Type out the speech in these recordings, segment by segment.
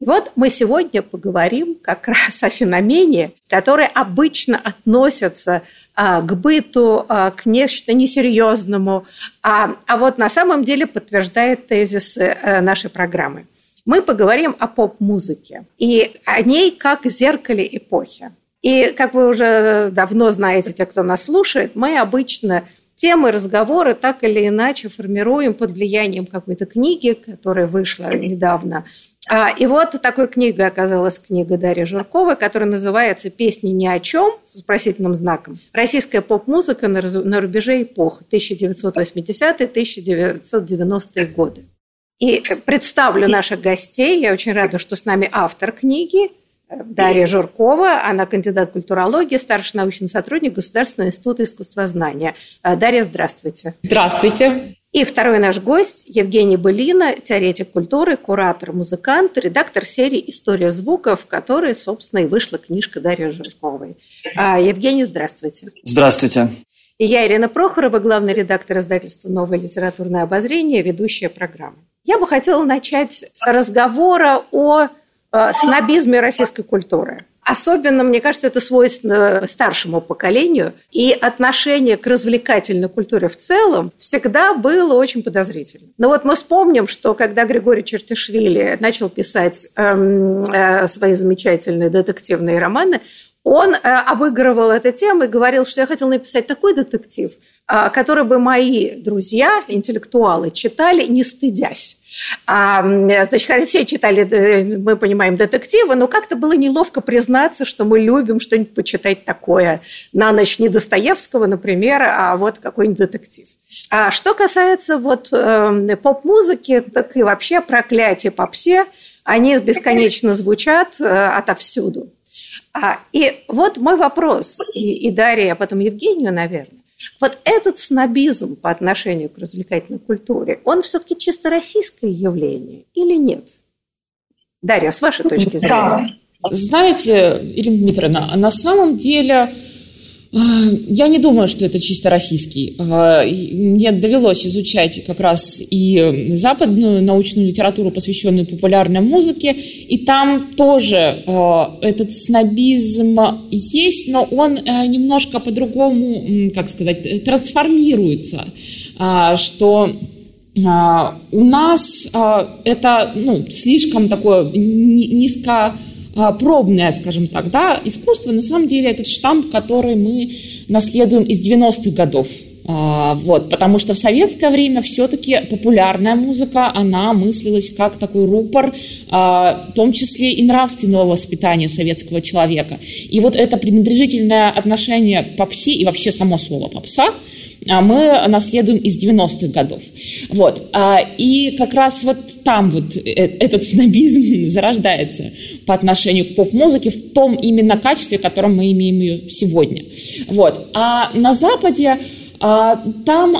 И вот мы сегодня поговорим как раз о феномене, который обычно относится а, к быту, а, к нечто несерьезному, а, а вот на самом деле подтверждает тезисы а, нашей программы. Мы поговорим о поп-музыке и о ней как зеркале эпохи. И, как вы уже давно знаете, те, кто нас слушает, мы обычно темы разговоры так или иначе формируем под влиянием какой-то книги, которая вышла недавно и вот такой книгой оказалась книга Дарьи Журковой, которая называется «Песни ни о чем» с вопросительным знаком. Российская поп-музыка на рубеже эпох 1980-1990-е годы. И представлю наших гостей. Я очень рада, что с нами автор книги Дарья Журкова. Она кандидат культурологии, старший научный сотрудник Государственного института искусствознания. Дарья, здравствуйте. Здравствуйте. И второй наш гость Евгений Былина, теоретик культуры, куратор, музыкант, редактор серии «История звуков», в которой, собственно, и вышла книжка Дарьи Жирковой. А, Евгений, здравствуйте. Здравствуйте. И я, Ирина Прохорова, главный редактор издательства «Новое литературное обозрение», ведущая программы. Я бы хотела начать с разговора о э, снобизме российской культуры. Особенно, мне кажется, это свойственно старшему поколению. И отношение к развлекательной культуре в целом всегда было очень подозрительным. Но вот мы вспомним, что когда Григорий Чертишвили начал писать эм, э, свои замечательные детективные романы, он э, обыгрывал эту тему и говорил, что я хотел написать такой детектив, э, который бы мои друзья, интеллектуалы, читали, не стыдясь. А, значит, все читали, э, мы понимаем, детективы, но как-то было неловко признаться, что мы любим что-нибудь почитать такое. На ночь не Достоевского, например, а вот какой-нибудь детектив. А что касается вот э, поп-музыки, так и вообще проклятие попсе, они бесконечно звучат э, отовсюду. А, и вот мой вопрос, и, и Дарья, а потом Евгению, наверное. Вот этот снобизм по отношению к развлекательной культуре, он все-таки чисто российское явление или нет? Дарья, с вашей точки зрения. Да. Знаете, Ирина Дмитриевна, на самом деле я не думаю, что это чисто российский. А, мне довелось изучать как раз и западную научную литературу, посвященную популярной музыке, и там тоже а, этот снобизм есть, но он немножко по-другому, как сказать, трансформируется, что у нас это ну, слишком такое низко а, пробное, скажем так, да, искусство, на самом деле, этот штамп, который мы наследуем из 90-х годов. А, вот, потому что в советское время все-таки популярная музыка, она мыслилась как такой рупор, а, в том числе и нравственного воспитания советского человека. И вот это пренебрежительное отношение к попсе и вообще само слово попса – а мы наследуем из 90-х годов. Вот. А, и как раз вот там вот э, этот снобизм зарождается по отношению к поп-музыке в том именно качестве, в котором мы имеем ее сегодня. Вот. А на Западе а, там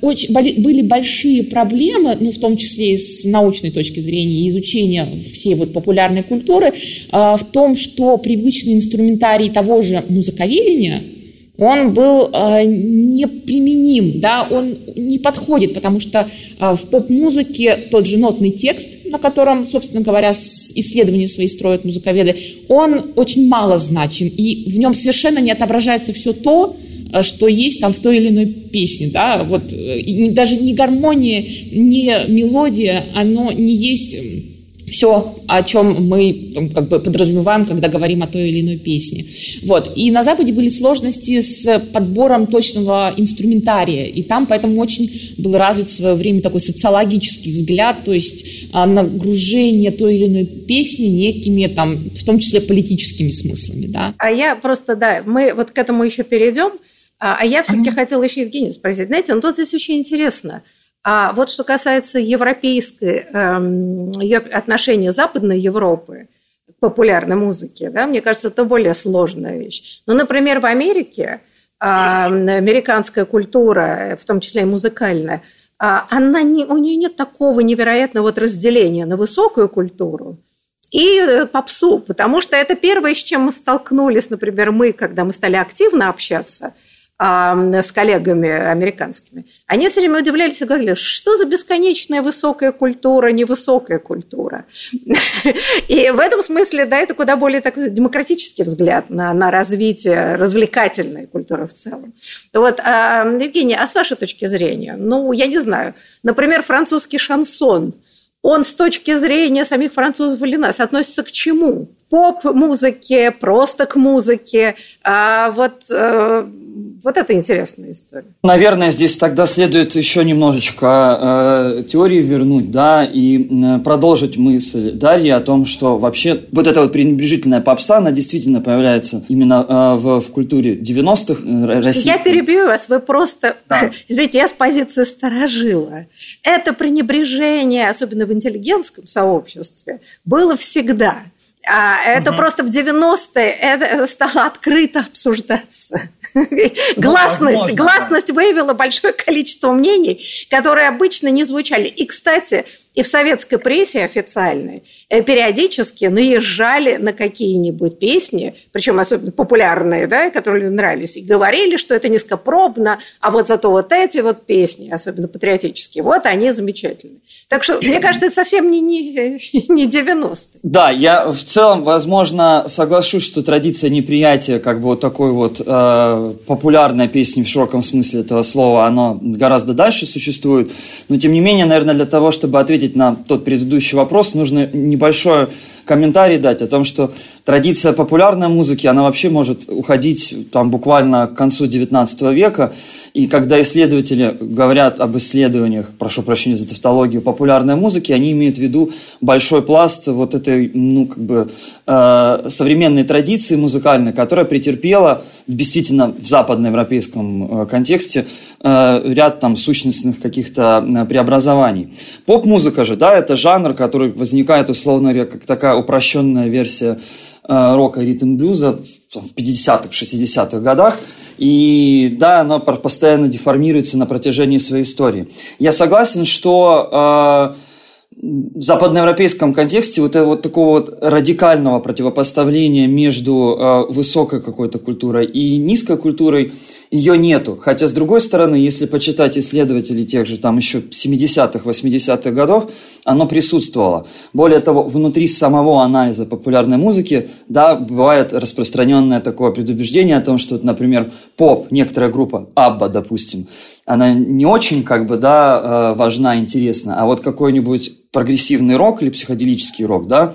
очень, были большие проблемы, ну, в том числе и с научной точки зрения изучения всей вот популярной культуры, в том, что привычный инструментарий того же музыковедения – он был э, неприменим, да, он не подходит, потому что э, в поп-музыке тот же нотный текст, на котором, собственно говоря, исследования свои строят музыковеды, он очень мало значим, и в нем совершенно не отображается все то, э, что есть там в той или иной песне, да, вот и даже ни гармония, ни мелодия, оно не есть все, о чем мы как бы подразумеваем, когда говорим о той или иной песне. Вот. И на Западе были сложности с подбором точного инструментария, и там поэтому очень был развит в свое время такой социологический взгляд, то есть а, нагружение той или иной песни некими, там, в том числе политическими смыслами. Да? А я просто, да, мы вот к этому еще перейдем, а, а я все-таки mm-hmm. хотела еще Евгения спросить. Знаете, ну тут здесь очень интересно – а вот что касается европейской эм, отношения Западной Европы к популярной музыке, да, мне кажется, это более сложная вещь. Ну, например, в Америке э, американская культура, в том числе и музыкальная, э, она не, у нее нет такого невероятного вот разделения на высокую культуру и э, попсу, потому что это первое, с чем мы столкнулись, например, мы, когда мы стали активно общаться – с коллегами американскими, они все время удивлялись и говорили, что за бесконечная высокая культура, невысокая культура. И в этом смысле, да, это куда более такой демократический взгляд на, на развитие развлекательной культуры в целом. Вот, Евгений, а с вашей точки зрения, ну, я не знаю, например, французский шансон, он с точки зрения самих французов или нас относится к чему? Поп-музыке, просто к музыке. А вот, э, вот это интересная история. Наверное, здесь тогда следует еще немножечко э, теории вернуть, да, и э, продолжить мысль Дарьи о том, что вообще вот эта вот пренебрежительная попса, она действительно появляется именно э, в, в культуре 90-х э, российской. Я перебью вас, вы просто... Да. Извините, я с позиции сторожила. Это пренебрежение, особенно в интеллигентском сообществе, было всегда. А это угу. просто в 90-е это стало открыто обсуждаться. Ну, гласность, возможно, гласность выявила большое количество мнений, которые обычно не звучали. И, кстати, и в советской прессе официальной э, периодически наезжали на какие-нибудь песни, причем особенно популярные, да, которые нравились, и говорили, что это низкопробно, а вот зато вот эти вот песни, особенно патриотические, вот они замечательные. Так что, мне кажется, это совсем не, не, не 90-е. Да, я в целом, возможно, соглашусь, что традиция неприятия как бы вот такой вот э, популярной песни в широком смысле этого слова, оно гораздо дальше существует. Но, тем не менее, наверное, для того, чтобы ответить ответить на тот предыдущий вопрос, нужно небольшое комментарий дать о том, что традиция популярной музыки, она вообще может уходить там буквально к концу XIX века. И когда исследователи говорят об исследованиях, прошу прощения за тавтологию, популярной музыки, они имеют в виду большой пласт вот этой, ну, как бы, э, современной традиции музыкальной, которая претерпела действительно в западноевропейском э, контексте ряд там сущностных каких-то э, преобразований. Поп-музыка же, да, это жанр, который возникает, условно говоря, как такая упрощенная версия э, рока и ритм-блюза в 50-х, 60-х годах. И да, она постоянно деформируется на протяжении своей истории. Я согласен, что э, в западноевропейском контексте вот, вот такого вот радикального противопоставления между э, высокой какой-то культурой и низкой культурой – ее нету. Хотя, с другой стороны, если почитать исследователей тех же там еще 70-х, 80-х годов, оно присутствовало. Более того, внутри самого анализа популярной музыки, да, бывает распространенное такое предубеждение о том, что, например, поп, некоторая группа, Абба, допустим, она не очень, как бы, да, э, важна, интересна, а вот какой-нибудь прогрессивный рок или психоделический рок, да,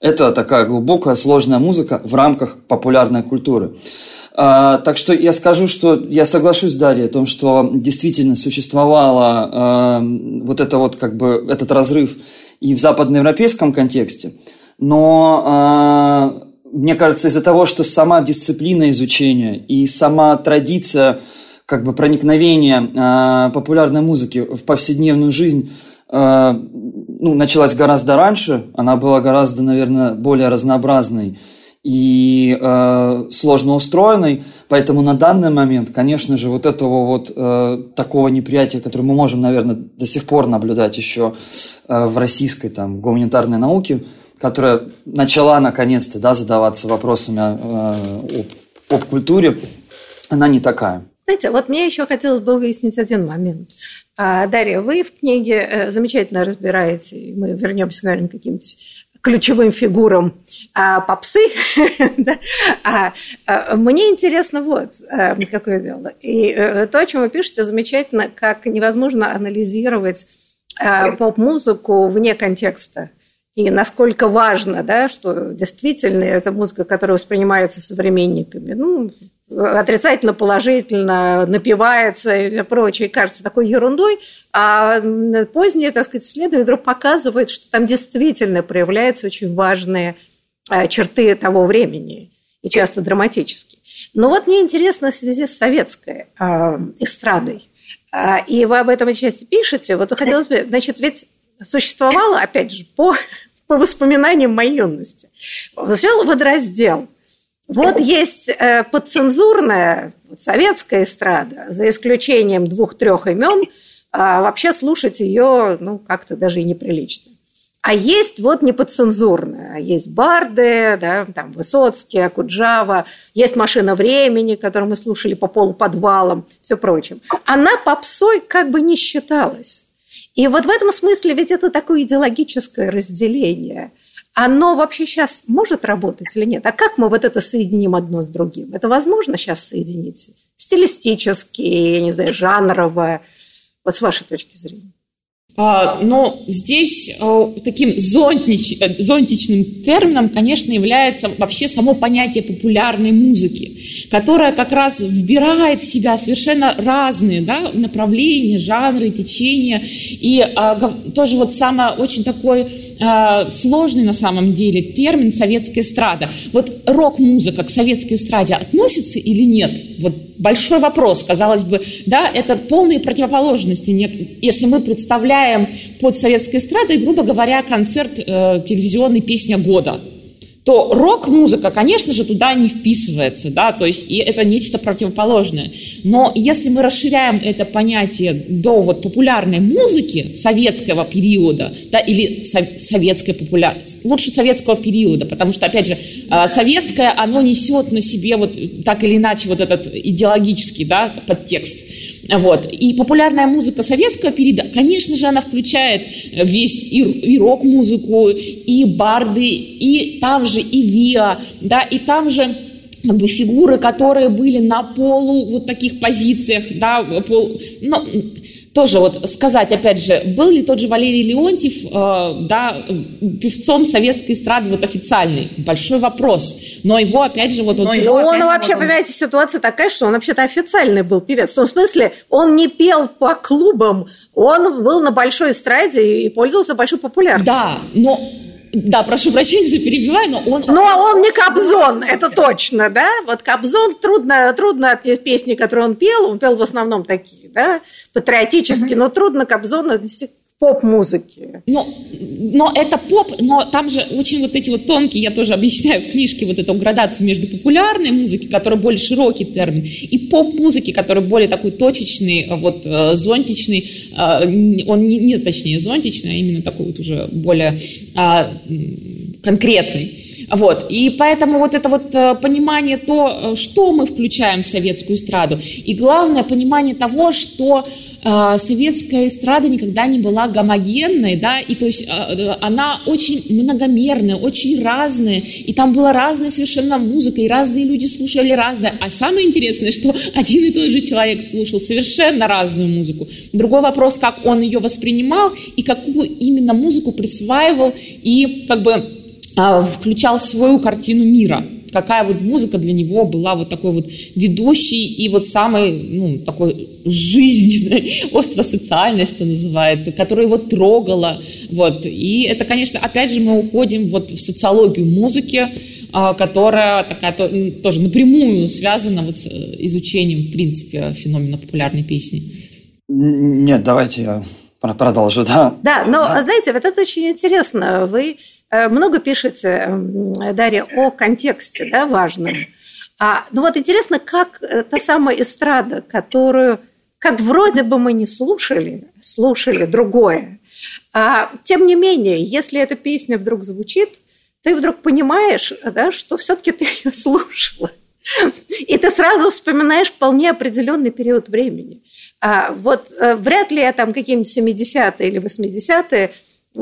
это такая глубокая, сложная музыка в рамках популярной культуры. А, так что я скажу, что я соглашусь, Дарья, о том, что действительно существовало а, вот это вот как бы этот разрыв и в западноевропейском контексте, но а, мне кажется, из-за того, что сама дисциплина изучения и сама традиция как бы проникновения э, популярной музыки в повседневную жизнь э, ну, началась гораздо раньше, она была гораздо, наверное, более разнообразной и э, сложно устроенной, поэтому на данный момент, конечно же, вот этого вот э, такого неприятия, которое мы можем, наверное, до сих пор наблюдать еще э, в российской там гуманитарной науке, которая начала наконец-то да, задаваться вопросами э, о поп-культуре, она не такая. Знаете, вот мне еще хотелось бы выяснить один момент. А, Дарья, вы в книге э, замечательно разбираете, мы вернемся, наверное, к каким-то ключевым фигурам а, попсы. да? а, а, мне интересно вот а, какое дело. И а, то, о чем вы пишете, замечательно, как невозможно анализировать а, поп-музыку вне контекста. и насколько важно, да, что действительно это музыка, которая воспринимается современниками, ну, отрицательно, положительно, напивается и прочее, кажется такой ерундой, а позднее, так сказать, исследование вдруг показывает, что там действительно проявляются очень важные э, черты того времени, и часто драматические. Но вот мне интересно в связи с советской э, эстрадой, э, и вы об этом части пишете, вот хотелось бы, значит, ведь существовало, опять же, по, по воспоминаниям моей юности, сначала водораздел. Вот есть э, подцензурная вот, советская эстрада, за исключением двух-трех имен, а вообще слушать ее, ну, как-то даже и неприлично. А есть вот неподцензурная, есть Барды, да, там Высоцкий, Акуджава, есть «Машина времени», которую мы слушали по полуподвалам, все прочим. Она попсой как бы не считалась. И вот в этом смысле ведь это такое идеологическое разделение. Оно вообще сейчас может работать или нет? А как мы вот это соединим одно с другим? Это возможно сейчас соединить? Стилистически, я не знаю, жанрово? Вот с вашей точки зрения. А, но здесь а, таким зонтич, э, зонтичным термином, конечно, является вообще само понятие популярной музыки, которая как раз вбирает в себя совершенно разные да, направления, жанры, течения. И а, тоже вот самый очень такой сложный на самом деле термин «советская эстрада». Вот рок-музыка к советской эстраде относится или нет? Вот большой вопрос, казалось бы, да, это полные противоположности. Если мы представляем под советской эстрадой, грубо говоря, концерт э, телевизионной «Песня года», то рок-музыка, конечно же, туда не вписывается, да, то есть и это нечто противоположное. Но если мы расширяем это понятие до вот популярной музыки советского периода, да, или со- советской популярности, лучше советского периода, потому что, опять же, э, советское, оно несет на себе вот так или иначе вот этот идеологический, да, подтекст. Вот. И популярная музыка советского периода, конечно же, она включает весь и, и рок-музыку, и барды, и там же и ВИА, да, и там же как бы фигуры, которые были на полу вот таких позициях, да, пол, ну, тоже вот сказать, опять же, был ли тот же Валерий Леонтьев, э, да, певцом советской эстрады вот официальный? Большой вопрос. Но его, опять же, вот... Но он, его, он вообще, вот он... понимаете, ситуация такая, что он вообще-то официальный был певец. В том смысле, он не пел по клубам, он был на большой эстраде и пользовался большой популярностью. Да, но да, прошу прощения, что перебиваю, но он... Ну, а он не Кобзон, это точно, да? Вот Кобзон, трудно, трудно от песни, которые он пел, он пел в основном такие, да, патриотические, угу. но трудно Кобзона поп-музыки. Но, но это поп, но там же очень вот эти вот тонкие, я тоже объясняю в книжке вот эту градацию между популярной музыкой, которая более широкий термин, и поп-музыки, который более такой точечный, вот э, зонтичный, э, он не, не точнее зонтичный, а именно такой вот уже более а, конкретный. Вот. И поэтому вот это вот э, понимание то, что мы включаем в советскую эстраду, и главное понимание того, что советская эстрада никогда не была гомогенной, да, и то есть а, она очень многомерная, очень разная, и там была разная совершенно музыка, и разные люди слушали разное. А самое интересное, что один и тот же человек слушал совершенно разную музыку. Другой вопрос, как он ее воспринимал и какую именно музыку присваивал и как бы а, включал в свою картину мира какая вот музыка для него была вот такой вот ведущей и вот самой, ну, такой жизненной, остро-социальной, что называется, которая его трогала, вот. И это, конечно, опять же мы уходим вот в социологию музыки, а, которая такая тоже напрямую связана вот с э, изучением, в принципе, феномена популярной песни. Нет, давайте я продолжу, да. Да, но, да. знаете, вот это очень интересно. Вы много пишете, Дарья, о контексте, да, важном. А, ну вот интересно, как та самая эстрада, которую, как вроде бы мы не слушали, слушали другое, а, тем не менее, если эта песня вдруг звучит, ты вдруг понимаешь, да, что все-таки ты ее слушала. И ты сразу вспоминаешь вполне определенный период времени. А, вот а, вряд ли я там какие-нибудь 70-е или 80-е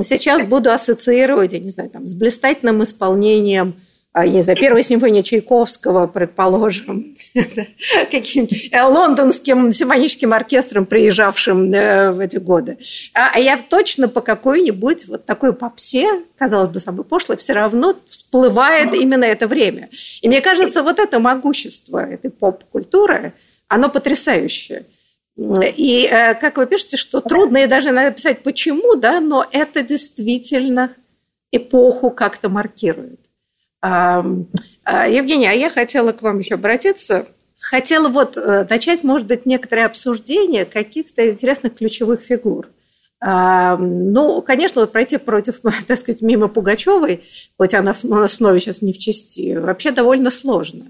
сейчас буду ассоциировать, я не знаю, там, с блистательным исполнением а, не знаю, первая симфония Чайковского, предположим, каким-то э, лондонским симфоническим оркестром, приезжавшим э, в эти годы. А, а я точно по какой-нибудь вот такой попсе, казалось бы, самой пошлой, все равно всплывает именно это время. И мне кажется, вот это могущество этой поп-культуры, оно потрясающее. И э, как вы пишете, что трудно и даже написать почему, да, но это действительно эпоху как-то маркирует. А, Евгения, а я хотела к вам еще обратиться. Хотела вот э, начать, может быть, некоторое обсуждение каких-то интересных ключевых фигур. Ну, конечно, вот пройти против, так сказать, мимо Пугачевой, хоть она у нас снова сейчас не в части, вообще довольно сложно.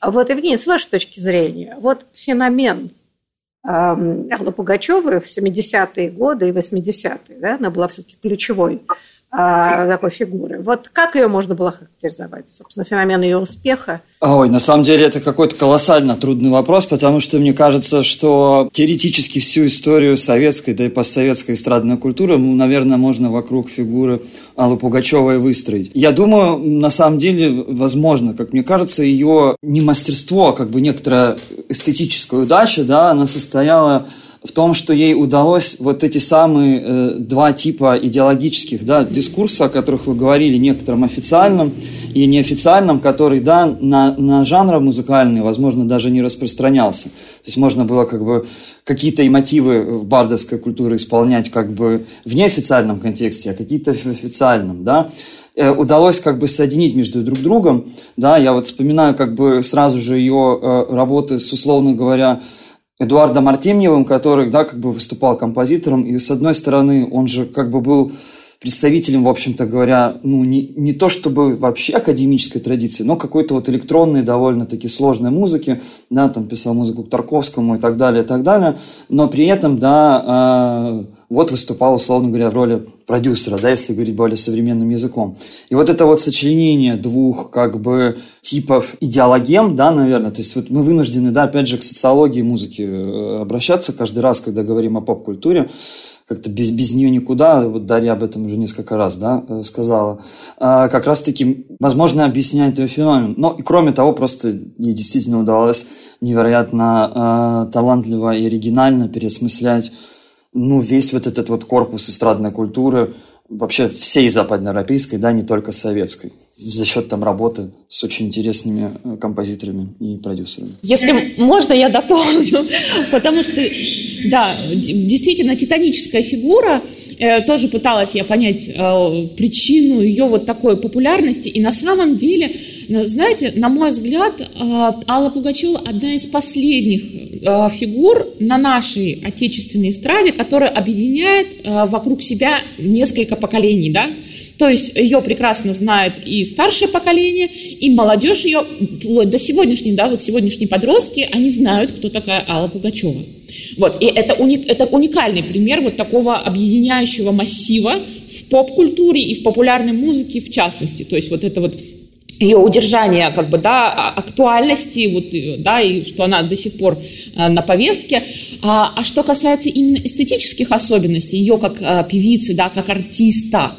А вот, Евгений, с вашей точки зрения, вот феномен Аллы Пугачевой в 70-е годы и 80-е, да, она была все-таки ключевой такой фигуры. Вот как ее можно было характеризовать? Собственно, феномен ее успеха. Ой, на самом деле это какой-то колоссально трудный вопрос, потому что мне кажется, что теоретически всю историю советской, да и постсоветской эстрадной культуры, ну, наверное, можно вокруг фигуры Аллы Пугачевой выстроить. Я думаю, на самом деле, возможно, как мне кажется, ее не мастерство, а как бы некоторая эстетическая удача, да, она состояла в том, что ей удалось вот эти самые э, два типа идеологических да, дискурса, о которых вы говорили, некоторым официальным и неофициальным, который да, на, на жанры музыкальные, возможно, даже не распространялся. То есть можно было как бы какие-то и мотивы бардовской культуре исполнять как бы в неофициальном контексте, а какие-то в официальном, да э, удалось как бы соединить между друг другом, да, я вот вспоминаю как бы сразу же ее э, работы с, условно говоря, Эдуардом Артемьевым, который, да, как бы выступал композитором, и с одной стороны, он же как бы был представителем, в общем-то говоря, ну, не, не то чтобы вообще академической традиции, но какой-то вот электронной, довольно-таки сложной музыки, да, там писал музыку к Тарковскому и так далее, и так далее, но при этом, да, э, вот выступал, условно говоря, в роли продюсера, да, если говорить более современным языком. И вот это вот сочленение двух, как бы, типов идеологем, да, наверное, то есть вот мы вынуждены, да, опять же, к социологии музыки э, обращаться каждый раз, когда говорим о поп-культуре, как-то без, без нее никуда, вот Дарья об этом уже несколько раз да, э, сказала, а, как раз-таки, возможно, объяснять этот феномен. Но и кроме того, просто ей действительно удалось невероятно а, талантливо и оригинально переосмыслять ну, весь вот этот вот корпус эстрадной культуры, вообще всей западноевропейской, да, не только советской, за счет там работы с очень интересными э, композиторами и продюсерами. Если можно, я дополню, потому что, да, действительно, титаническая фигура, э, тоже пыталась я понять э, причину ее вот такой популярности, и на самом деле, знаете, на мой взгляд, Алла Пугачева одна из последних фигур на нашей отечественной эстраде, которая объединяет вокруг себя несколько поколений, да, то есть ее прекрасно знает и старшее поколение, и молодежь ее, вплоть до сегодняшней, да, вот сегодняшние подростки, они знают, кто такая Алла Пугачева. Вот, и это, уник, это уникальный пример вот такого объединяющего массива в поп-культуре и в популярной музыке в частности. То есть вот это вот ее удержание как бы, да, а, актуальности, вот, да, и что она до сих пор а, на повестке. А, а что касается именно эстетических особенностей, ее как а, певицы, да, как артиста,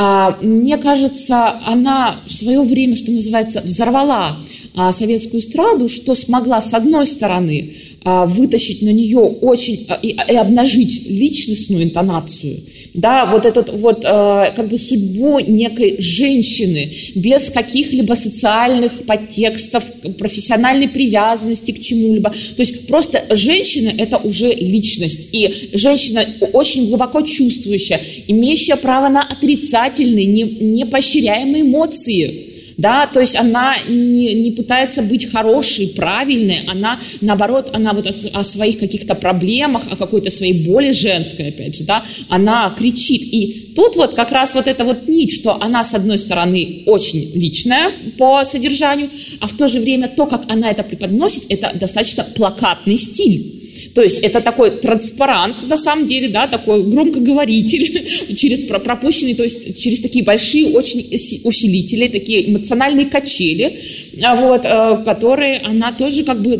а, мне кажется, она в свое время, что называется, взорвала а, советскую эстраду, что смогла, с одной стороны, вытащить на нее очень а, и, и обнажить личностную интонацию, да, вот этот вот а, как бы судьбу некой женщины без каких-либо социальных подтекстов, профессиональной привязанности к чему-либо. То есть просто женщина – это уже личность, и женщина очень глубоко чувствующая, имеющая право на отрицательные, не поощряемые эмоции да, то есть она не, не пытается быть хорошей, правильной, она, наоборот, она вот о, о своих каких-то проблемах, о какой-то своей боли женской, опять же, да, она кричит. И тут вот как раз вот эта вот нить, что она, с одной стороны, очень личная по содержанию, а в то же время то, как она это преподносит, это достаточно плакатный стиль. То есть это такой транспарант, на самом деле, да, такой громкоговоритель через пропущенный, то есть через такие большие очень усилители, такие эмоциональные эмоциональные качели, а вот, э, которые она тоже как бы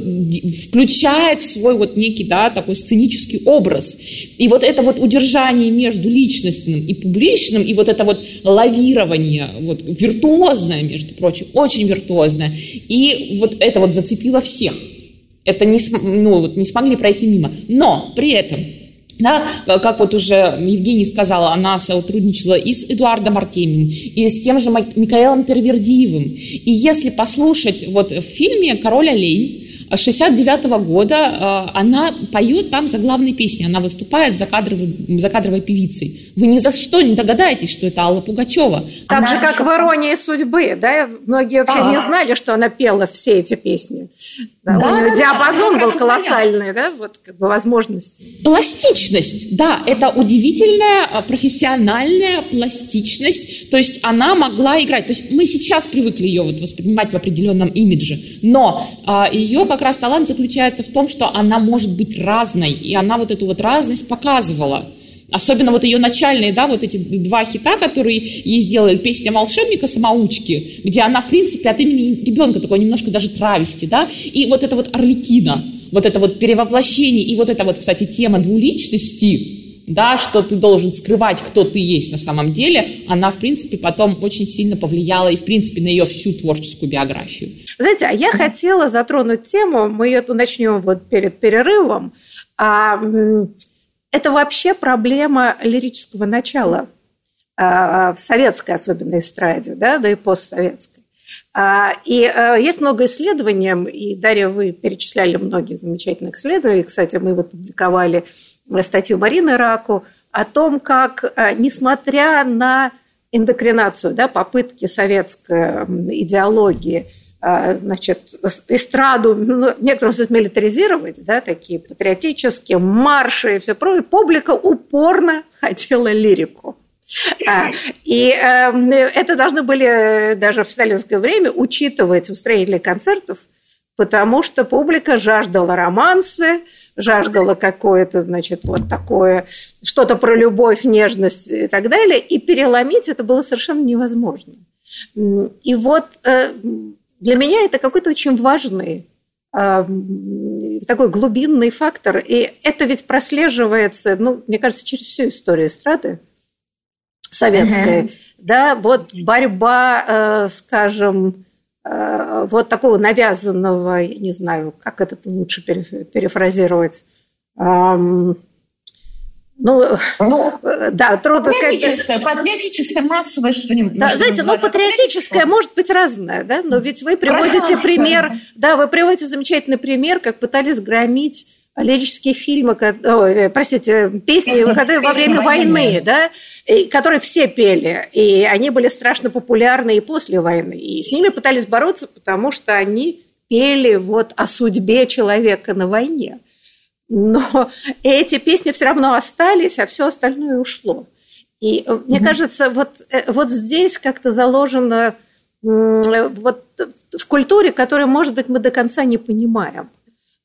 включает в свой вот некий, да, такой сценический образ. И вот это вот удержание между личностным и публичным, и вот это вот лавирование, вот виртуозное, между прочим, очень виртуозное, и вот это вот зацепило всех. Это не, ну, вот не смогли пройти мимо. Но при этом да, как вот уже Евгений сказала, она сотрудничала и с Эдуардом Артемием, и с тем же Микаэлом Тервердиевым. И если послушать вот в фильме «Король олень», 69 -го года э, она поет там заглавные песни, она выступает за кадровой, за кадровой певицей. Вы ни за что не догадаетесь, что это Алла Пугачева. Так она же, как в «Иронии судьбы», да? Многие вообще а. не знали, что она пела все эти песни. Да, да, у нее да, диапазон да, был колоссальный, да, вот как бы возможности. Пластичность, да, это удивительная а, профессиональная пластичность, то есть она могла играть, то есть мы сейчас привыкли ее вот воспринимать в определенном имидже, но а, ее как раз талант заключается в том, что она может быть разной, и она вот эту вот разность показывала. Особенно вот ее начальные, да, вот эти два хита, которые ей сделали, песня волшебника-самоучки, где она, в принципе, от имени ребенка такой немножко даже травести, да, и вот это вот Орликина, вот это вот перевоплощение, и вот это вот, кстати, тема двуличности, да, что ты должен скрывать, кто ты есть на самом деле, она, в принципе, потом очень сильно повлияла и, в принципе, на ее всю творческую биографию. Знаете, а я хотела затронуть тему, мы ее начнем вот перед перерывом, а, это вообще проблема лирического начала а, в советской особенно эстраде, да, да и постсоветской. А, и а, есть много исследований, и, Дарья, вы перечисляли многих замечательных исследований. Кстати, мы вот публиковали статью Марины Раку о том, как, несмотря на эндокринацию, да, попытки советской идеологии – а, значит, эстраду, ну, некоторым смысле милитаризировать, да, такие патриотические марши и все прочее, публика упорно хотела лирику. А, и эм, это должны были даже в сталинское время учитывать устроители концертов, потому что публика жаждала романсы, жаждала какое-то, значит, вот такое, что-то про любовь, нежность и так далее, и переломить это было совершенно невозможно. И вот э, для меня это какой-то очень важный а, такой глубинный фактор. И это ведь прослеживается, ну, мне кажется, через всю историю эстрады советской. Uh-huh. Да, вот борьба, э, скажем, э, вот такого навязанного, я не знаю, как это лучше перефразировать, ну, ну, да, трудно патриотическое, сказать. Патриотическое, массовое что-нибудь. Да, знаете, ну, патриотическое может быть разное, да, но ведь вы приводите пример, да, вы приводите замечательный пример, как пытались громить лирические фильмы, ой, э, простите, песни, песни которые во время войны, войны, да, и, которые все пели, и они были страшно популярны и после войны, и с ними пытались бороться, потому что они пели вот о судьбе человека на войне но эти песни все равно остались, а все остальное ушло. И mm-hmm. мне кажется, вот, э, вот здесь как-то заложено вот в культуре, которую, может быть, мы до конца не понимаем.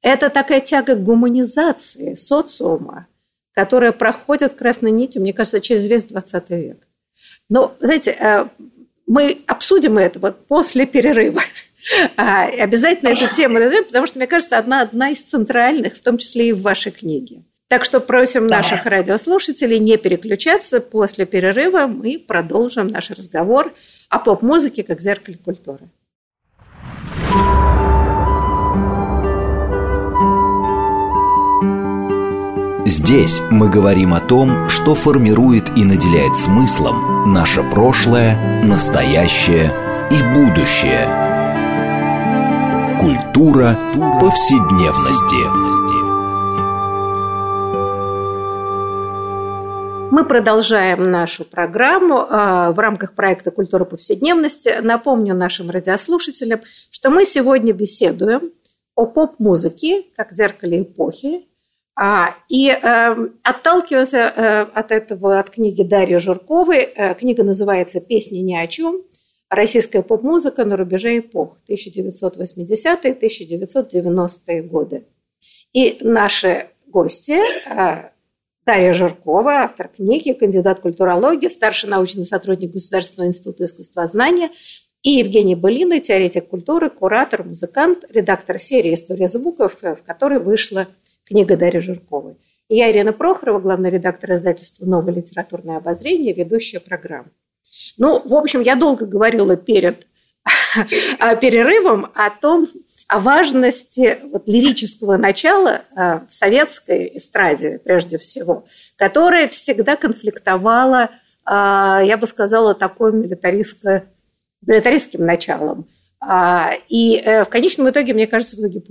Это такая тяга к гуманизации социума, которая проходит красной нитью, мне кажется, через весь 20 век. Но, знаете, э, мы обсудим это вот после перерыва. А, обязательно эту тему разберем, потому что, мне кажется, одна, одна из центральных, в том числе и в вашей книге. Так что просим наших радиослушателей не переключаться. После перерыва мы продолжим наш разговор о поп-музыке как зеркале культуры. Здесь мы говорим о том, что формирует и наделяет смыслом наше прошлое, настоящее и будущее – Культура повседневности. Мы продолжаем нашу программу а, в рамках проекта «Культура повседневности». Напомню нашим радиослушателям, что мы сегодня беседуем о поп-музыке как зеркале эпохи. А, и э, отталкиваться э, от этого, от книги Дарьи Журковой, э, книга называется «Песни ни о чем», российская поп-музыка на рубеже эпох. 1980-1990-е годы. И наши гости э, Дарья Жиркова, автор книги, кандидат культурологии, старший научный сотрудник Государственного института искусствознания, И Евгений Былина, теоретик культуры, куратор, музыкант, редактор серии «История звуков», в которой вышла книга Дарьи Жирковой. И я, Ирина Прохорова, главный редактор издательства «Новое литературное обозрение», ведущая программы. Ну, в общем, я долго говорила перед перерывом о том, о важности вот, лирического начала э, в советской эстраде, прежде всего, которая всегда конфликтовала, э, я бы сказала, такой милитаристско, милитаристским началом. А, и э, в конечном итоге, мне кажется, в итоге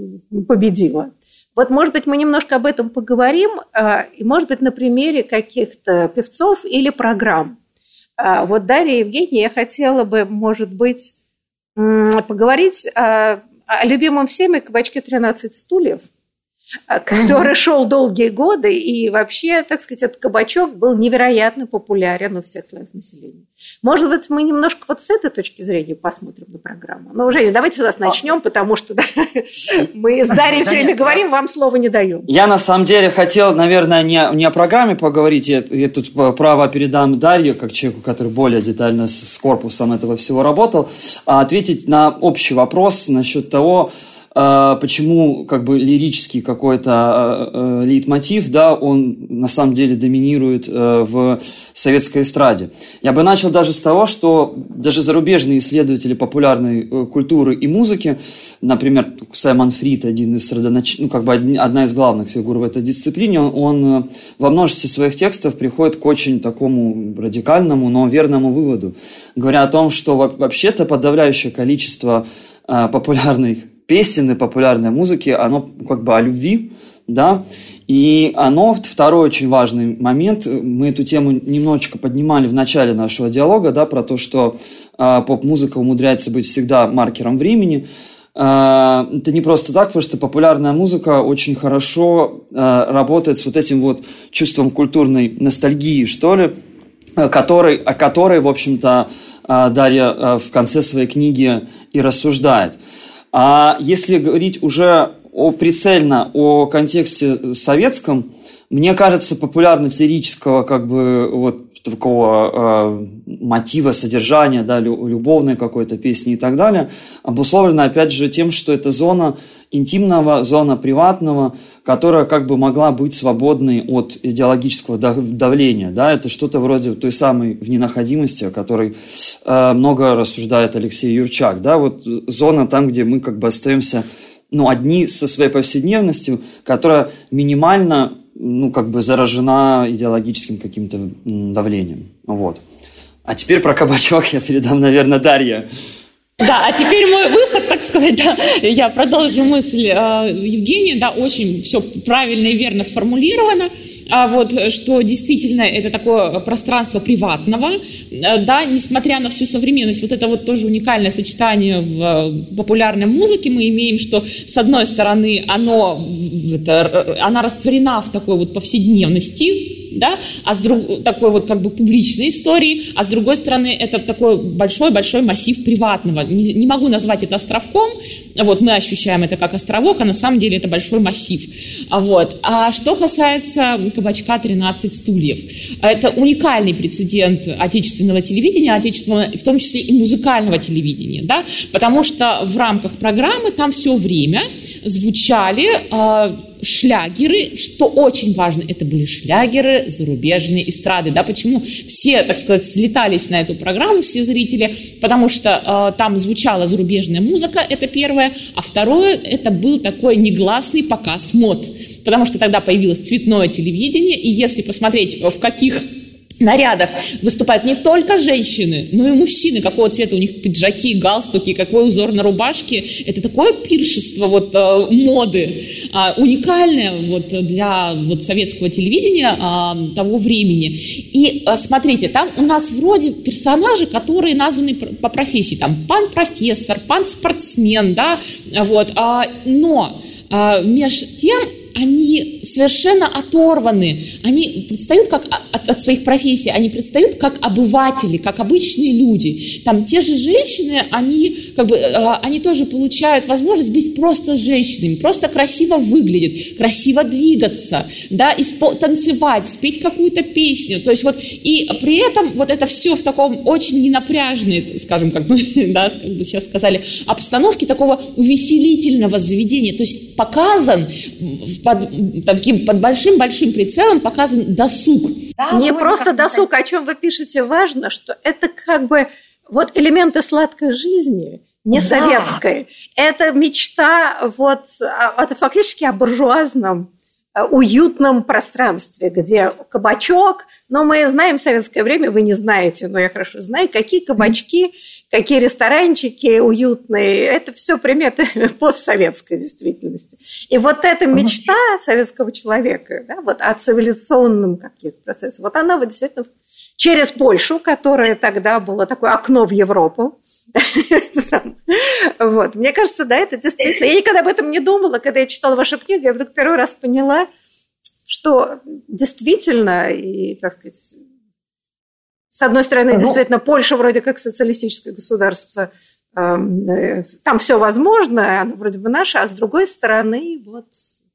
победила. Вот, может быть, мы немножко об этом поговорим, и, может быть, на примере каких-то певцов или программ. А, вот, Дарья Евгения, я хотела бы, может быть, поговорить о любимом всеми кабачке «13 стульев», а, который шел долгие годы, и вообще, так сказать, этот кабачок был невероятно популярен у всех слоев населения. Может быть, мы немножко вот с этой точки зрения посмотрим на программу. Ну, уже давайте с вас начнем, потому что да, мы с Дарьей все время говорим, вам слова не даем. Я на самом деле хотел, наверное, не, не о программе поговорить, я, я тут право передам Дарью, как человеку, который более детально с корпусом этого всего работал, а ответить на общий вопрос насчет того, а, почему как бы лирический какой-то а, а, лейтмотив, да, он на самом деле доминирует э, в советской эстраде. Я бы начал даже с того, что даже зарубежные исследователи популярной э, культуры и музыки, например, Саймон Фрид, один из родонач... ну, как бы одна из главных фигур в этой дисциплине, он, он э, во множестве своих текстов приходит к очень такому радикальному, но верному выводу, говоря о том, что вообще-то подавляющее количество популярных песен и популярной музыки, оно как бы о любви, да, и оно, второй очень важный момент, мы эту тему немножечко поднимали в начале нашего диалога, да, про то, что э, поп-музыка умудряется быть всегда маркером времени, э, это не просто так, потому что популярная музыка очень хорошо э, работает с вот этим вот чувством культурной ностальгии, что ли, который, о которой, в общем-то, Дарья в конце своей книги и рассуждает. А если говорить уже о, прицельно о контексте советском, мне кажется, популярность лирического как бы вот такого э, мотива, содержания, да, любовной какой-то песни и так далее, обусловлена опять же тем, что это зона интимного, зона приватного, которая как бы могла быть свободной от идеологического давления. Да? Это что-то вроде той самой вненаходимости, о которой э, много рассуждает Алексей Юрчак. Да? Вот зона там, где мы как бы остаемся ну, одни со своей повседневностью, которая минимально ну, как бы заражена идеологическим каким-то давлением. Вот. А теперь про кабачок я передам, наверное, Дарье. Да, а теперь мой выход, так сказать, да, я продолжу мысль э, Евгения, да, очень все правильно и верно сформулировано, а вот, что действительно это такое пространство приватного, э, да, несмотря на всю современность, вот это вот тоже уникальное сочетание в э, популярной музыке. Мы имеем, что с одной стороны оно, это, она растворена в такой вот повседневности, да, а с друг, такой вот как бы публичной истории, а с другой стороны это такой большой-большой массив приватного. Не, не могу назвать это островком, вот мы ощущаем это как островок, а на самом деле это большой массив. А, вот. а что касается кабачка 13 стульев, это уникальный прецедент отечественного телевидения, отечественного, в том числе и музыкального телевидения, да, потому что в рамках программы там все время звучали э, шлягеры, что очень важно, это были шлягеры зарубежные эстрады, да, почему все, так сказать, слетались на эту программу, все зрители, потому что э, там звучала зарубежная музыка, это первое, а второе, это был такой негласный показ мод, потому что тогда появилось цветное телевидение, и если посмотреть, в каких нарядах выступают не только женщины, но и мужчины, какого цвета у них пиджаки, галстуки, какой узор на рубашке. Это такое пиршество вот, э, моды, э, уникальное вот, для вот, советского телевидения э, того времени. И э, смотрите, там у нас вроде персонажи, которые названы по профессии, там пан-профессор, пан-спортсмен, да, вот, э, но э, меж тем они совершенно оторваны, они предстают как от, от своих профессий, они предстают как обыватели, как обычные люди. Там те же женщины, они, как бы, э, они тоже получают возможность быть просто женщинами, просто красиво выглядеть, красиво двигаться, да, испо- танцевать, спеть какую-то песню. То есть вот, и при этом вот это все в таком очень ненапряжной, скажем, как мы да, как бы сейчас сказали, обстановке такого увеселительного заведения. То есть показан под, таким, под большим-большим прицелом показан досуг. Да, Не просто досуг, о чем вы пишете, важно, что это как бы вот элементы сладкой жизни, не да. советской. Это мечта вот, это фактически о буржуазном Э, уютном пространстве, где кабачок, но мы знаем в советское время, вы не знаете, но я хорошо знаю, какие кабачки, какие ресторанчики уютные, это все приметы постсоветской действительности. И вот эта мечта советского человека, да, вот о цивилизационном каких-то процессах, вот она вот действительно через Польшу, которая тогда было такое окно в Европу, вот. Мне кажется, да, это действительно... Я никогда об этом не думала, когда я читала вашу книгу, я вдруг первый раз поняла, что действительно, и, так сказать, с одной стороны, ну, действительно, Польша вроде как социалистическое государство, эм, э, там все возможно, оно вроде бы наше, а с другой стороны, вот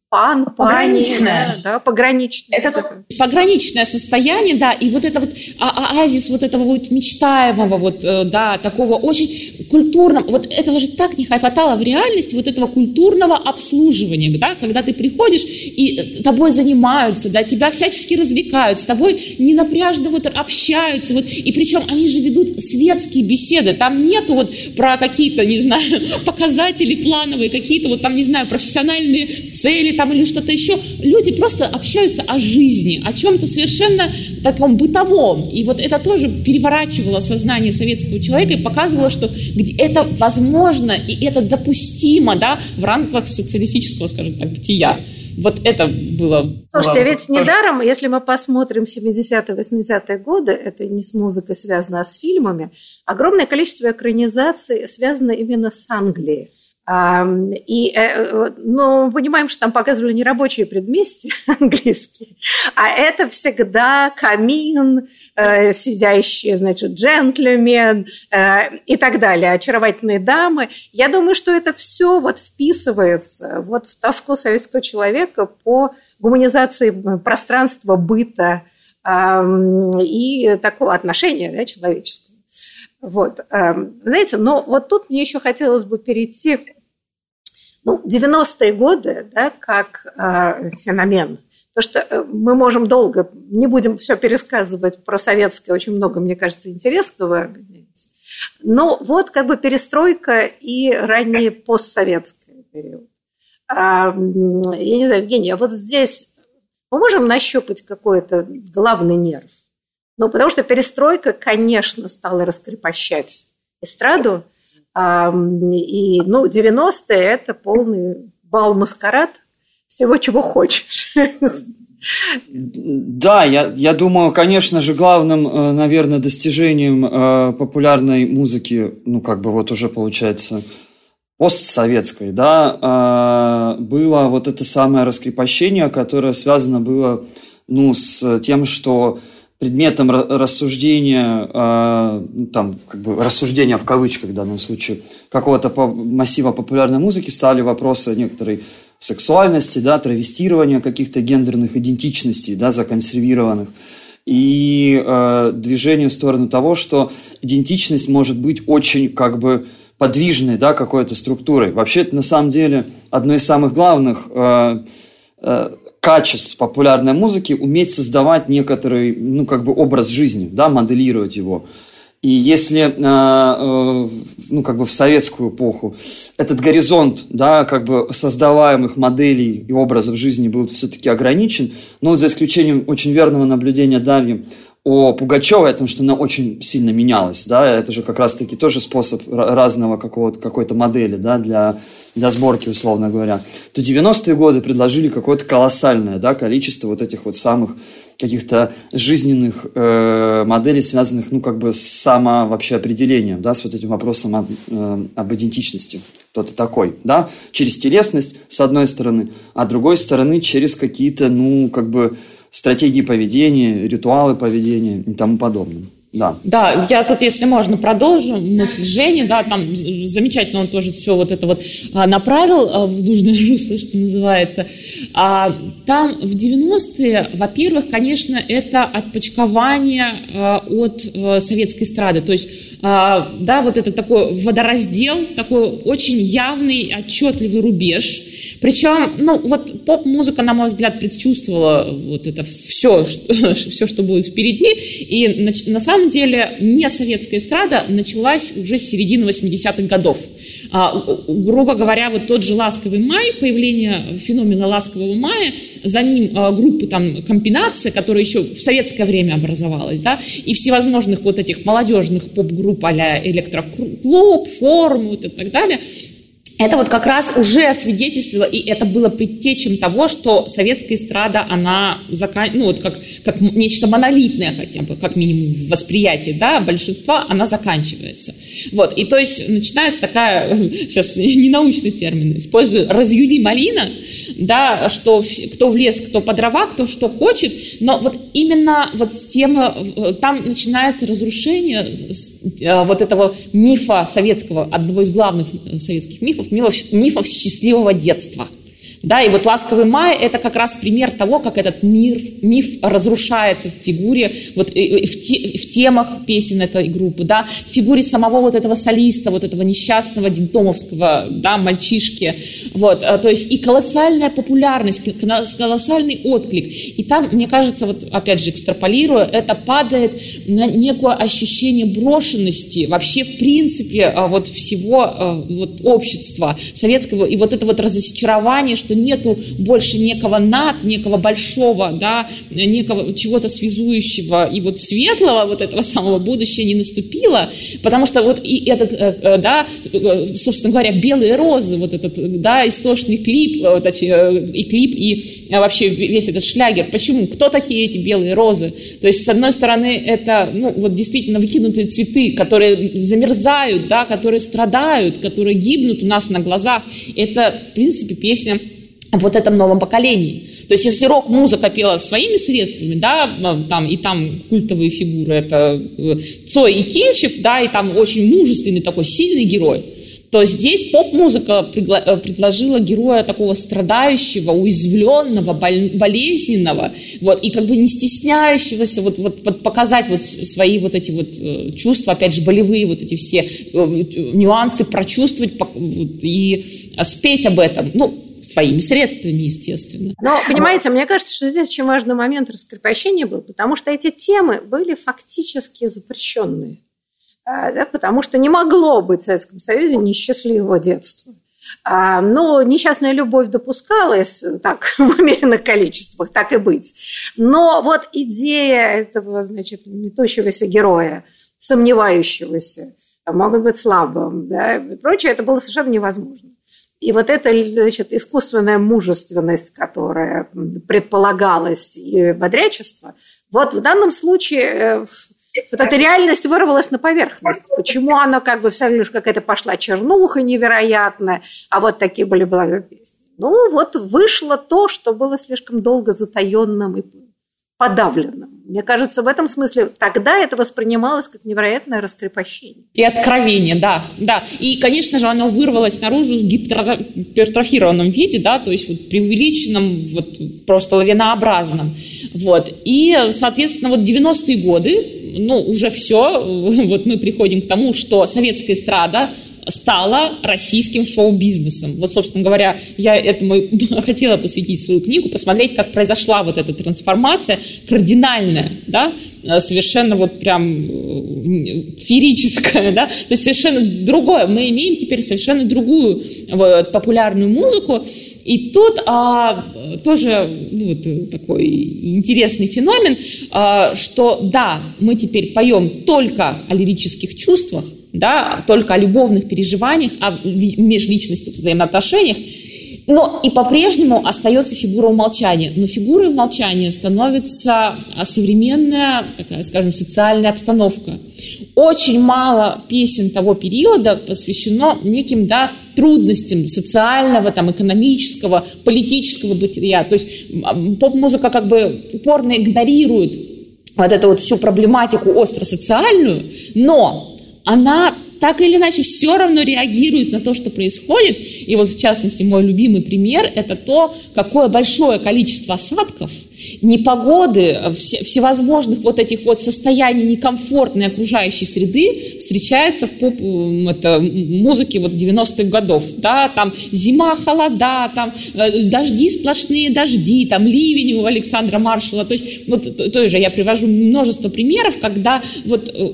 пан, пограничное. Да, пограничное. Это пограничное состояние, да, и вот это вот оазис вот этого вот мечтаемого, вот, э, да, такого очень культурного, вот этого же так не хватало в реальности, вот этого культурного обслуживания, да, когда ты приходишь и тобой занимаются, да, тебя всячески развлекают, с тобой ненапряжно вот общаются, вот, и причем они же ведут светские беседы, там нету вот про какие-то, не знаю, показатели плановые, какие-то вот там, не знаю, профессиональные цели, там или что-то еще. Люди просто общаются о жизни, о чем-то совершенно таком бытовом. И вот это тоже переворачивало сознание советского человека и показывало, что это возможно и это допустимо да, в рамках социалистического, скажем так, бытия. Вот это было... Слушайте, было ведь недаром, если мы посмотрим 70-е, 80-е годы, это не с музыкой связано, а с фильмами, огромное количество экранизаций связано именно с Англией. И, э, ну, понимаем, что там показывали не рабочие предместья английские, а это всегда камин, э, сидящие, значит, джентльмен э, и так далее, очаровательные дамы. Я думаю, что это все вот вписывается вот в тоску советского человека по гуманизации пространства, быта и такого отношения да, человеческого. Вот, знаете, но вот тут мне еще хотелось бы перейти ну, 90-е годы, да, как э, феномен. То, что э, мы можем долго, не будем все пересказывать про советское, очень много, мне кажется, интересного. Но вот как бы перестройка и ранний постсоветский период. А, я не знаю, Евгений, а вот здесь мы можем нащупать какой-то главный нерв? Ну, потому что перестройка, конечно, стала раскрепощать эстраду, и, ну, 90-е – это полный бал-маскарад всего, чего хочешь. Да, я, я думаю, конечно же, главным, э, наверное, достижением э, популярной музыки, ну, как бы вот уже получается, постсоветской, да, э, было вот это самое раскрепощение, которое связано было, ну, с тем, что предметом рассуждения, а, ну, там, как бы рассуждения в кавычках в данном случае, какого-то массива популярной музыки стали вопросы некоторой сексуальности, да, травестирования каких-то гендерных идентичностей, да, законсервированных, и э, движение в сторону того, что идентичность может быть очень как бы подвижной, да, какой-то структурой. Вообще это на самом деле одно из самых главных э, качеств популярной музыки уметь создавать некоторый, ну, как бы образ жизни, да, моделировать его. И если, э, э, ну, как бы в советскую эпоху этот горизонт, да, как бы создаваемых моделей и образов жизни был все-таки ограничен, но за исключением очень верного наблюдения Дарьи о Пугачевой, о том, что она очень сильно менялась, да, это же как раз-таки тоже способ разного какого-то, какой-то модели, да, для, для сборки, условно говоря, то 90-е годы предложили какое-то колоссальное, да, количество вот этих вот самых каких-то жизненных э, моделей, связанных, ну, как бы с само вообще определением, да, с вот этим вопросом об, э, об идентичности. Кто ты такой, да? Через телесность, с одной стороны, а с другой стороны, через какие-то, ну, как бы стратегии поведения, ритуалы поведения и тому подобное. Да. да, я тут, если можно, продолжу мысль Жени, да, там замечательно он тоже все вот это вот а, направил а, в нужное русло, что называется. А, там в 90-е, во-первых, конечно, это отпочкование от советской эстрады, то есть да, вот это такой водораздел, такой очень явный, отчетливый рубеж, причем, ну, вот поп-музыка, на мой взгляд, предчувствовала вот это все, что, все, что будет впереди. И на, на самом деле не советская эстрада началась уже с середины 80-х годов. А, грубо говоря, вот тот же «Ласковый май», появление феномена «Ласкового мая», за ним а, группы там комбинация, которая еще в советское время образовалась, да, и всевозможных вот этих молодежных поп-групп а-ля «Электроклуб», «Форм» вот и так далее – это вот как раз уже свидетельствовало, и это было предтечем того, что советская эстрада, она, закан... ну вот как, как нечто монолитное хотя бы, как минимум в восприятии, да, большинства, она заканчивается. Вот, и то есть начинается такая, сейчас ненаучный термин использую, разъюли малина, да, что кто в лес, кто по дрова, кто что хочет, но вот именно вот с тем, э, там начинается разрушение э, вот этого мифа советского, одного из главных советских мифов, мифов, мифов счастливого детства – да, и вот «Ласковый май» – это как раз пример того, как этот мир, миф разрушается в фигуре, вот, в, те, в темах песен этой группы, да, в фигуре самого вот этого солиста, вот этого несчастного детдомовского, да, мальчишки, вот, а, то есть и колоссальная популярность, колоссальный отклик. И там, мне кажется, вот опять же экстраполируя, это падает на некое ощущение брошенности вообще в принципе а, вот всего а, вот общества советского, и вот это вот разочарование, что нету больше некого над, некого большого, да, некого чего-то связующего и вот светлого вот этого самого будущего не наступило, потому что вот и этот, э, э, да, э, собственно говоря, белые розы, вот этот, да, истошный клип, вот эти, и клип, и вообще весь этот шлягер. Почему? Кто такие эти белые розы? То есть, с одной стороны, это, ну, вот действительно выкинутые цветы, которые замерзают, да, которые страдают, которые гибнут у нас на глазах. Это, в принципе, песня вот этом новом поколении. То есть, если рок-музыка пела своими средствами, да, ну, там, и там культовые фигуры, это э, Цой и Кельчев, да, и там очень мужественный такой сильный герой, то здесь поп-музыка э, предложила героя такого страдающего, уязвленного, болезненного, вот, и как бы не стесняющегося вот, вот, показать вот свои вот эти вот э, чувства, опять же, болевые вот эти все нюансы прочувствовать и спеть об этом. Ну, своими средствами, естественно. Но, понимаете, мне кажется, что здесь очень важный момент раскрепощения был, потому что эти темы были фактически запрещенные. А, да, потому что не могло быть в Советском Союзе несчастливого детства. А, но несчастная любовь допускалась так в умеренных количествах, так и быть. Но вот идея этого, значит, метущегося героя, сомневающегося, могут быть слабым, да, и прочее, это было совершенно невозможно. И вот эта значит, искусственная мужественность, которая предполагалась, и бодрячество, вот в данном случае э, вот эта реальность вырвалась на поверхность. Почему она как бы вся лишь какая-то пошла чернуха невероятная, а вот такие были благо песни. Ну вот вышло то, что было слишком долго затаенным и подавленным. Мне кажется, в этом смысле тогда это воспринималось как невероятное раскрепощение. И откровение, да, да. И, конечно же, оно вырвалось наружу в гипертрофированном виде, да, то есть вот преувеличенном, вот просто лавинообразном. Вот. И, соответственно, вот 90-е годы, ну, уже все, вот мы приходим к тому, что советская эстрада стала российским шоу-бизнесом. Вот, собственно говоря, я этому хотела посвятить свою книгу, посмотреть, как произошла вот эта трансформация кардинальная, да, совершенно вот прям э, феерическая, да, то есть совершенно другое. Мы имеем теперь совершенно другую вот, популярную музыку, и тут а, тоже ну, вот, такой интересный феномен, а, что да, мы теперь поем только о лирических чувствах, да, только о любовных переживаниях, о межличностных взаимоотношениях. Но и по-прежнему остается фигура умолчания. Но фигурой умолчания становится современная, такая, скажем, социальная обстановка. Очень мало песен того периода посвящено неким да, трудностям социального, там, экономического, политического бытия. То есть поп-музыка как бы упорно игнорирует вот эту вот всю проблематику остро-социальную, но она так или иначе все равно реагирует на то, что происходит. И вот в частности мой любимый пример – это то, какое большое количество осадков – непогоды, все, всевозможных вот этих вот состояний некомфортной окружающей среды встречается в поп, это, музыке вот 90-х годов. Да? Там зима, холода, там э, дожди, сплошные дожди, там ливень у Александра Маршала. То есть вот тоже я привожу множество примеров, когда вот э,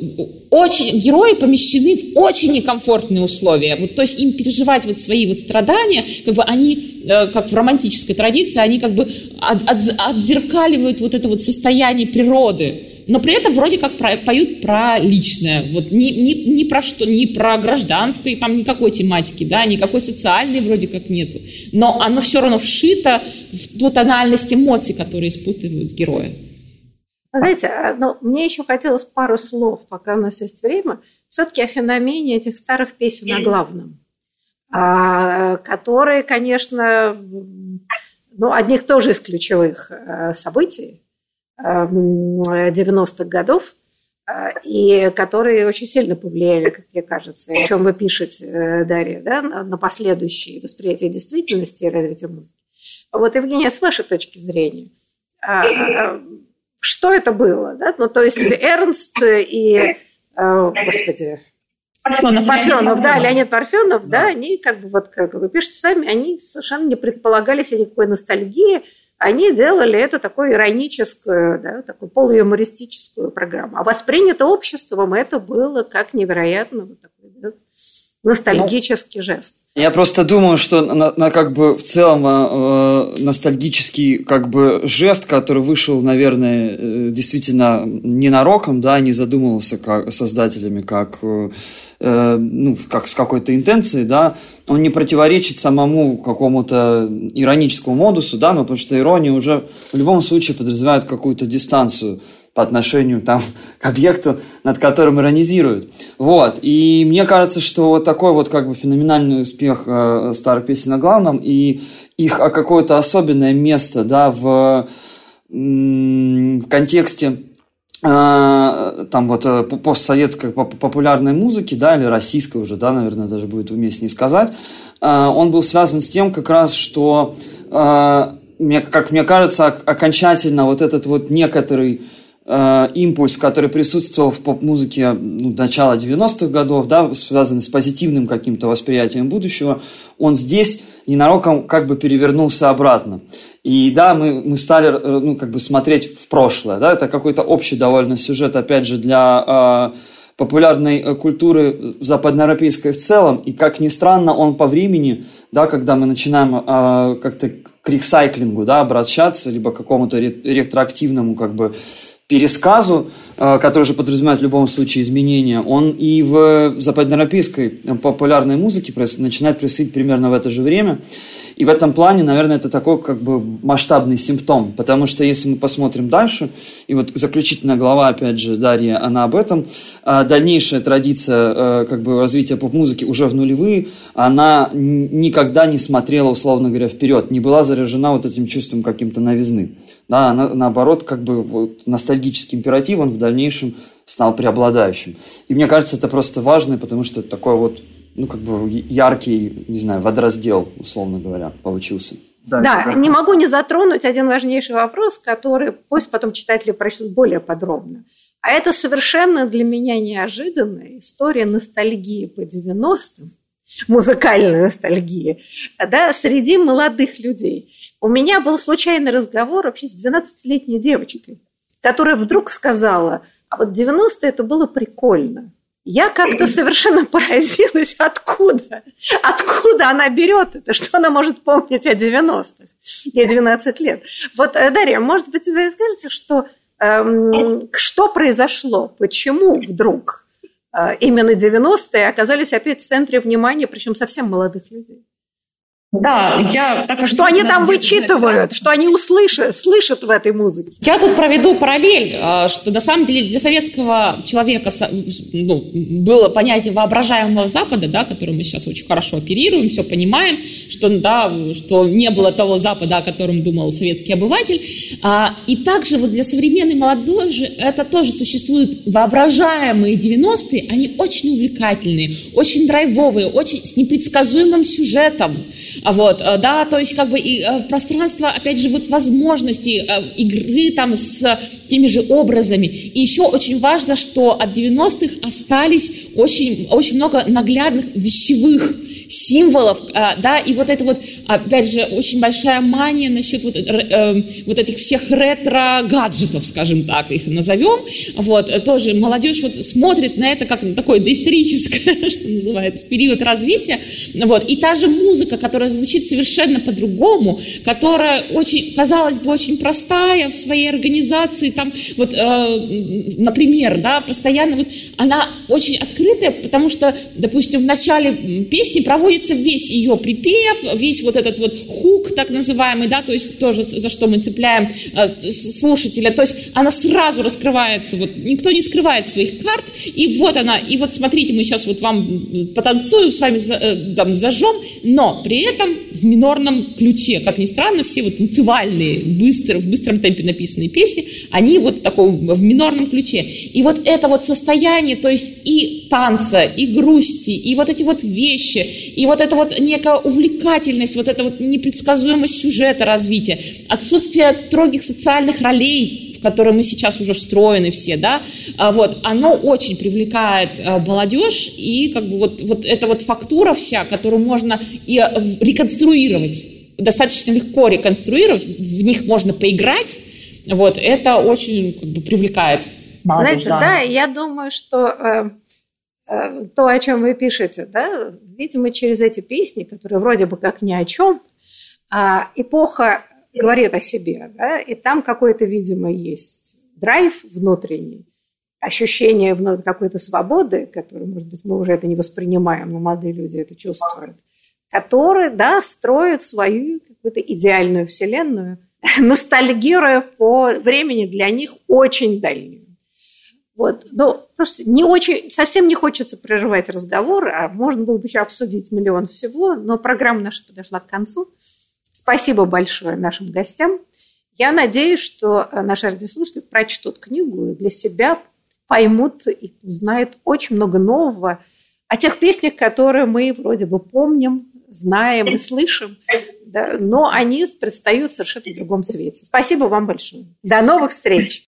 очень, герои помещены в очень некомфортные условия. Вот, то есть им переживать вот свои вот страдания, как бы они, э, как в романтической традиции, они как бы от, от, отзеркаливают вот это вот состояние природы. Но при этом вроде как про, поют про личное, вот не, не, не про что, не про гражданской, там никакой тематики, да, никакой социальной вроде как нету. Но оно все равно вшито в ту тональность эмоций, которые испытывают герои. Знаете, а, ну, мне еще хотелось пару слов, пока у нас есть время, все-таки о феномене этих старых песен о главном, а, которые, конечно, ну, одних тоже из ключевых э, событий 90-х годов, э, и которые очень сильно повлияли, как мне кажется, о чем вы пишете, э, Дарья, да, на последующее восприятие действительности и развитие музыки. Вот, Евгения, с вашей точки зрения, а, что это было, да? Ну, то есть Эрнст и, господи, Парфенов, Парфенов да, Леонид Парфенов, да. да, они как бы вот, как вы пишете сами, они совершенно не предполагали себе никакой ностальгии, они делали это такой ироническую, да, такую полуюмористическую программу. А воспринято обществом это было как невероятно вот ностальгический ну, жест. Я просто думаю, что на, на как бы в целом э, ностальгический как бы жест, который вышел, наверное, э, действительно ненароком, да, не задумывался как создателями как э, э, ну как с какой-то интенцией, да, он не противоречит самому какому-то ироническому модусу, да, но потому что ирония уже в любом случае подразумевает какую-то дистанцию по отношению там, к объекту, над которым иронизируют. Вот. И мне кажется, что вот такой вот как бы феноменальный успех э, старых песен на главном и их а какое-то особенное место да, в, в контексте э, там вот э, постсоветской популярной музыки, да, или российской уже, да, наверное, даже будет уместнее сказать, э, он был связан с тем как раз, что, как мне кажется, окончательно вот этот вот некоторый Э, импульс, который присутствовал в поп-музыке ну, начала 90-х годов, да, связанный с позитивным каким-то восприятием будущего, он здесь ненароком как бы перевернулся обратно. И да, мы, мы стали э, ну, как бы смотреть в прошлое. Да? Это какой-то общий довольно сюжет, опять же, для э, популярной э, культуры западноевропейской в целом. И как ни странно, он по времени, да, когда мы начинаем э, как-то к ресайклингу да, обращаться, либо к какому-то ретроактивному как бы пересказу, э, который же подразумевает в любом случае изменения, он и в западноевропейской популярной музыке начинает происходить примерно в это же время. И в этом плане, наверное, это такой как бы масштабный симптом, потому что если мы посмотрим дальше, и вот заключительная глава, опять же, Дарья, она об этом, а дальнейшая традиция э, как бы развития поп-музыки уже в нулевые, она никогда не смотрела, условно говоря, вперед, не была заряжена вот этим чувством каким-то новизны. Да, на, наоборот, как бы вот, ностальгический императив, он в дальнейшем стал преобладающим. И мне кажется, это просто важно, потому что это такой вот, ну, как бы яркий, не знаю, водораздел, условно говоря, получился. Да, да не могу не затронуть один важнейший вопрос, который пусть потом читатели прочтут более подробно. А это совершенно для меня неожиданная история ностальгии по 90-м, музыкальной ностальгии, да, среди молодых людей. У меня был случайный разговор вообще с 12-летней девочкой, которая вдруг сказала, а вот 90-е это было прикольно. Я как-то совершенно поразилась, откуда, откуда она берет это, что она может помнить о 90-х. Ей 12 лет. Вот, э, Дарья, может быть, вы скажете, что, эм, что произошло, почему вдруг а, именно 90-е оказались опять в центре внимания, причем совсем молодых людей. Да, я так Что они там вычитывают, что они услышат, слышат в этой музыке. Я тут проведу параллель, а, что на самом деле для советского человека ну, было понятие воображаемого Запада, да, которым мы сейчас очень хорошо оперируем, все понимаем, что, да, что не было того Запада, о котором думал советский обыватель. А, и также вот для современной молодежи это тоже существуют воображаемые 90-е, они очень увлекательные, очень драйвовые, очень с непредсказуемым сюжетом. А вот, э, да, то есть как бы и э, пространство, опять же, вот возможности э, игры там с теми же образами. И еще очень важно, что от 90-х остались очень, очень много наглядных вещевых символов, а, да, и вот это вот, опять же, очень большая мания насчет вот, э, вот этих всех ретро-гаджетов, скажем так, их назовем, вот, тоже молодежь вот смотрит на это как на такое доисторическое, что называется, период развития, вот, и та же музыка, которая звучит совершенно по-другому, которая очень, казалось бы, очень простая в своей организации, там, вот, э, например, да, постоянно вот, она очень открытая, потому что, допустим, в начале песни проводится проводится весь ее припев, весь вот этот вот хук, так называемый, да, то есть тоже за что мы цепляем э, слушателя, то есть она сразу раскрывается, вот никто не скрывает своих карт, и вот она, и вот смотрите, мы сейчас вот вам потанцуем, с вами э, там зажжем, но при этом в минорном ключе, как ни странно, все вот танцевальные, быстро, в быстром темпе написанные песни, они вот в таком в минорном ключе. И вот это вот состояние, то есть и танца, и грусти, и вот эти вот вещи, и вот эта вот некая увлекательность, вот эта вот непредсказуемость сюжета развития, отсутствие строгих социальных ролей, в которые мы сейчас уже встроены все, да, а вот, оно очень привлекает а, молодежь, и как бы вот, вот эта вот фактура вся, которую можно и а, реконструировать, достаточно легко реконструировать, в них можно поиграть, вот, это очень как бы привлекает молодежь. Знаете, да. да, я думаю, что э, Э, то, о чем вы пишете, да, видимо, через эти песни, которые вроде бы как ни о чем, а эпоха говорит о себе, да, и там какой-то, видимо, есть драйв внутренний, ощущение какой-то свободы, который, может быть, мы уже это не воспринимаем, но молодые люди это чувствуют, который, да, строит свою какую-то идеальную вселенную, ностальгируя по времени для них очень дальнюю. Вот. Но слушайте, не очень, совсем не хочется прерывать разговор, а можно было бы еще обсудить миллион всего, но программа наша подошла к концу. Спасибо большое нашим гостям. Я надеюсь, что э, наши радиослушатели прочтут книгу и для себя поймут и узнают очень много нового о тех песнях, которые мы вроде бы помним, знаем и слышим, да, но они предстают совершенно в другом свете. Спасибо вам большое. До новых встреч!